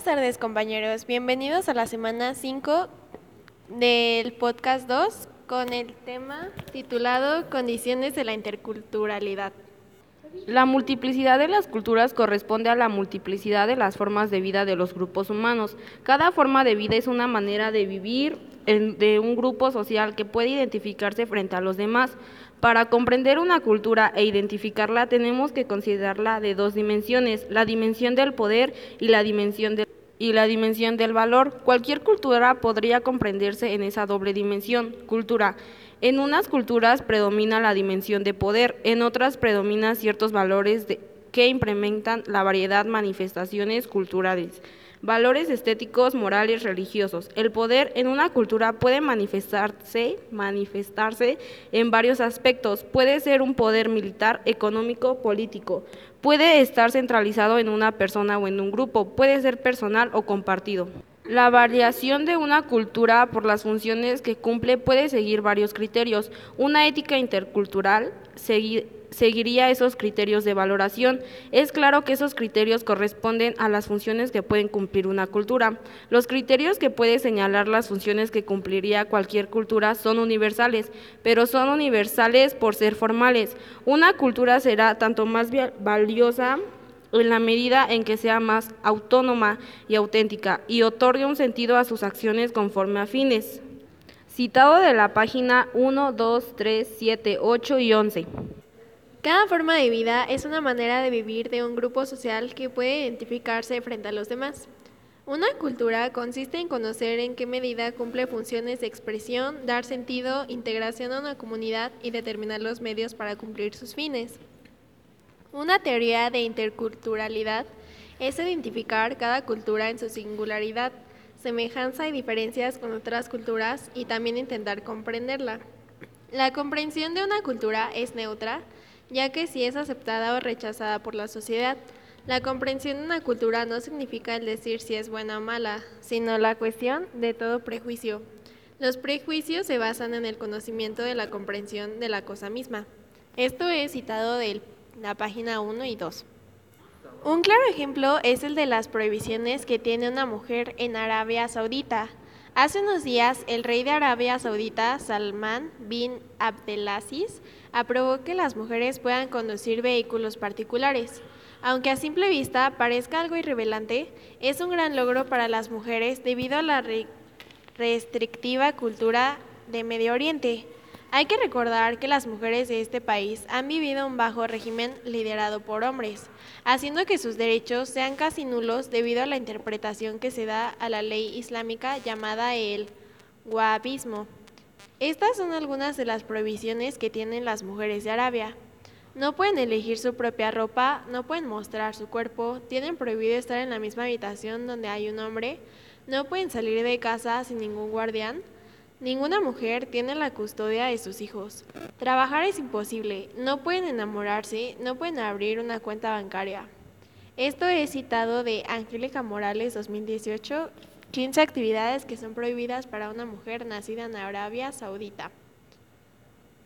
Buenas tardes compañeros, bienvenidos a la semana 5 del podcast 2 con el tema titulado Condiciones de la Interculturalidad. La multiplicidad de las culturas corresponde a la multiplicidad de las formas de vida de los grupos humanos. Cada forma de vida es una manera de vivir de un grupo social que puede identificarse frente a los demás. Para comprender una cultura e identificarla tenemos que considerarla de dos dimensiones, la dimensión del poder y la dimensión del y la dimensión del valor. Cualquier cultura podría comprenderse en esa doble dimensión. Cultura. En unas culturas predomina la dimensión de poder, en otras predominan ciertos valores que implementan la variedad manifestaciones culturales valores estéticos, morales, religiosos. El poder en una cultura puede manifestarse, manifestarse en varios aspectos. Puede ser un poder militar, económico, político. Puede estar centralizado en una persona o en un grupo. Puede ser personal o compartido. La variación de una cultura por las funciones que cumple puede seguir varios criterios. Una ética intercultural seguiría esos criterios de valoración. Es claro que esos criterios corresponden a las funciones que pueden cumplir una cultura. Los criterios que puede señalar las funciones que cumpliría cualquier cultura son universales, pero son universales por ser formales. Una cultura será tanto más valiosa en la medida en que sea más autónoma y auténtica y otorgue un sentido a sus acciones conforme a fines. Citado de la página 1, 2, 3, 7, 8 y 11. Cada forma de vida es una manera de vivir de un grupo social que puede identificarse frente a los demás. Una cultura consiste en conocer en qué medida cumple funciones de expresión, dar sentido, integración a una comunidad y determinar los medios para cumplir sus fines. Una teoría de interculturalidad es identificar cada cultura en su singularidad, semejanza y diferencias con otras culturas y también intentar comprenderla. La comprensión de una cultura es neutra, ya que si es aceptada o rechazada por la sociedad. La comprensión de una cultura no significa el decir si es buena o mala, sino la cuestión de todo prejuicio. Los prejuicios se basan en el conocimiento de la comprensión de la cosa misma. Esto es citado de la página 1 y 2. Un claro ejemplo es el de las prohibiciones que tiene una mujer en Arabia Saudita. Hace unos días, el rey de Arabia Saudita, Salman bin Abdelaziz, aprobó que las mujeres puedan conducir vehículos particulares. Aunque a simple vista parezca algo irrevelante, es un gran logro para las mujeres debido a la restrictiva cultura de Medio Oriente. Hay que recordar que las mujeres de este país han vivido un bajo régimen liderado por hombres, haciendo que sus derechos sean casi nulos debido a la interpretación que se da a la ley islámica llamada el wahabismo. Estas son algunas de las prohibiciones que tienen las mujeres de Arabia. No pueden elegir su propia ropa, no pueden mostrar su cuerpo, tienen prohibido estar en la misma habitación donde hay un hombre, no pueden salir de casa sin ningún guardián, Ninguna mujer tiene la custodia de sus hijos. Trabajar es imposible, no pueden enamorarse, no pueden abrir una cuenta bancaria. Esto es citado de Angélica Morales 2018, 15 actividades que son prohibidas para una mujer nacida en Arabia Saudita.